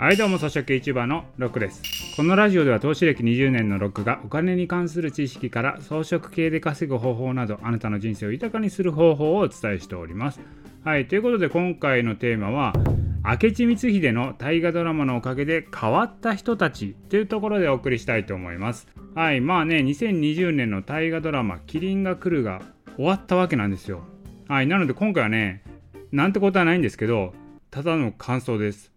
はいどうも、草食 YouTuber のロックです。このラジオでは投資歴20年のロックがお金に関する知識から装飾系で稼ぐ方法などあなたの人生を豊かにする方法をお伝えしております。はい、ということで今回のテーマは明智光秀の大河ドラマのおかげで変わった人たちというところでお送りしたいと思います。はい、まあね、2020年の大河ドラマ「キリンが来る」が終わったわけなんですよ。はい、なので今回はね、なんてことはないんですけど、ただの感想です。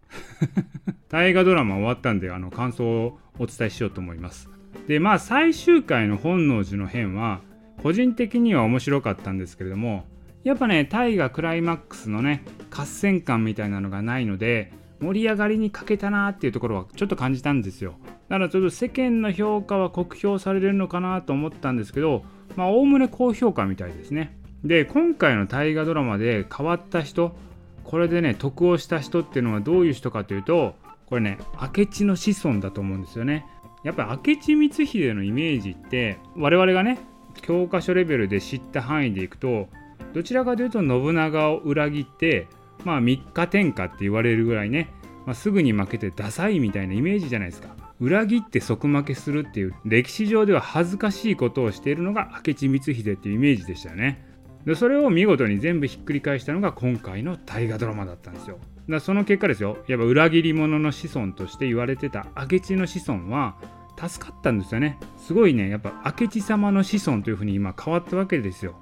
大河ドラマ終わったんで、あの感想をお伝えしようと思います。で、まあ最終回の本能寺の変は、個人的には面白かったんですけれども、やっぱね、大河クライマックスのね、合戦感みたいなのがないので、盛り上がりに欠けたなっていうところはちょっと感じたんですよ。だからちょっと世間の評価は酷評されるのかなと思ったんですけど、まあ、おおむね高評価みたいですね。で今回の大河ドラマで変わった人これでね得をした人っていうのはどういう人かというとこれね明智の子孫だと思うんですよね。やっぱり明智光秀のイメージって我々がね教科書レベルで知った範囲でいくとどちらかというと信長を裏切ってまあ三日天下って言われるぐらいね、まあ、すぐに負けてダサいみたいなイメージじゃないですか。裏切って即負けするっていう歴史上では恥ずかしいことをしているのが明智光秀っていうイメージでしたよね。でそれを見事に全部ひっくり返したのが今回の大河ドラマだったんですよ。だその結果ですよ。やっぱ裏切り者の子孫として言われてた明智の子孫は助かったんですよね。すごいね。やっぱ明智様の子孫というふうに今変わったわけですよ、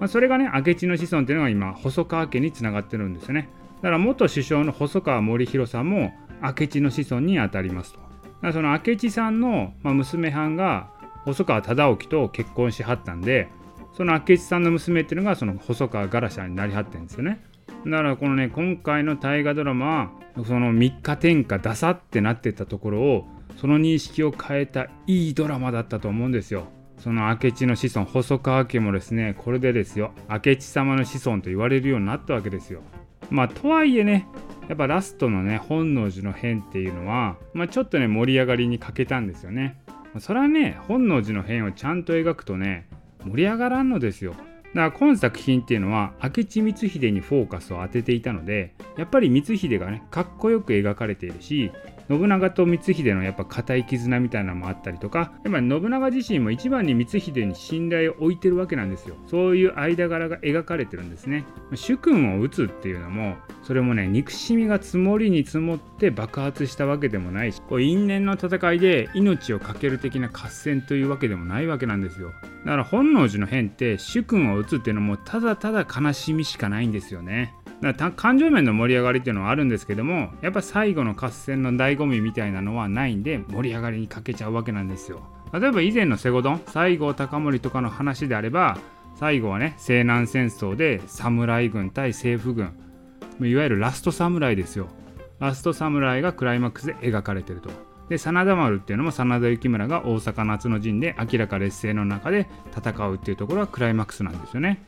まあ、それがね明智の子孫っていうのが今細川家につながってるんですよね。だから元首相の細川守弘さんも明智の子孫にあたりますと。だからその明智さんの、娘はんが細川忠興と結婚しはったんでその明智さんの娘っていうのがその細川ガラシャになりはってんですよね。だからこのね今回の大河ドラマはその3日天下ダサってなってたところをその認識を変えたいいドラマだったと思うんですよ。その明智の子孫細川家もですねこれでですよ。明智様の子孫と言われるようになったわけですよ。まあとはいえねやっぱラストのね本能寺の変っていうのは、まあ、ちょっとね盛り上がりに欠けたんですよね。それはね本能寺の変をちゃんと描くとね盛り上がらんのですよ。だから今作品っていうのは明智光秀にフォーカスを当てていたのでやっぱり光秀がねかっこよく描かれているし信長と光秀のやっぱ固い絆みたいなのもあったりとかやっぱ信長自身も一番に光秀に信頼を置いてるわけなんですよ。そういう間柄が描かれてるんですね。主君を討つっていうのもそれもね憎しみが積もりに積もって爆発したわけでもないしこう因縁の戦いで命を懸ける的な合戦というわけでもないわけなんですよ。だから本能寺の変って主君を討つっていうのもただただ悲しみしかないんですよね。だから感情面の盛り上がりっていうのはあるんですけどもやっぱ最後の合戦の醍醐味みたいなのはないんで盛り上がりに欠けちゃうわけなんですよ。例えば以前のセゴドン西郷隆盛とかの話であれば最後はね西南戦争で侍軍対政府軍いわゆるラスト侍ですよ。ラスト侍がクライマックスで描かれてると。で真田丸っていうのも真田幸村が大阪夏の陣で明らか劣勢の中で戦うっていうところはクライマックスなんですよね。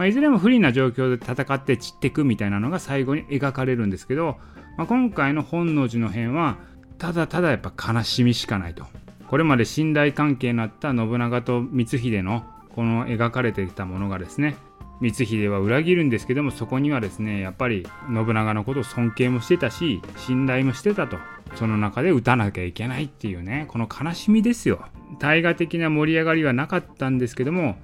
まあ、いずれも不利な状況で戦って散っていくみたいなのが最後に描かれるんですけど、まあ、今回の本能寺の変はただただやっぱ悲しみしかないと。これまで信頼関係のあった信長と光秀のこの描かれてきたものがですね光秀は裏切るんですけどもそこにはですねやっぱり信長のことを尊敬もしてたし信頼もしてたと。その中で打たなきゃいけないっていうねこの悲しみですよ。大河的な盛り上がりはなかったんですけども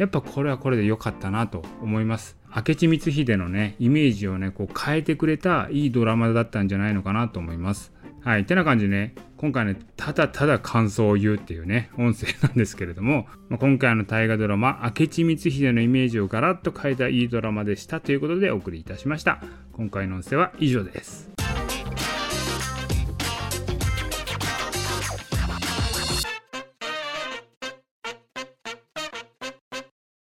やっぱこれはこれで良かったなと思います。明智光秀のね、イメージをね、こう変えてくれたいいドラマだったんじゃないのかなと思います。はい。てな感じでね、今回ね、ただただ感想を言うっていうね、音声なんですけれども、まあ、今回の大河ドラマ、明智光秀のイメージをガラッと変えたいいドラマでしたということでお送りいたしました。今回の音声は以上です。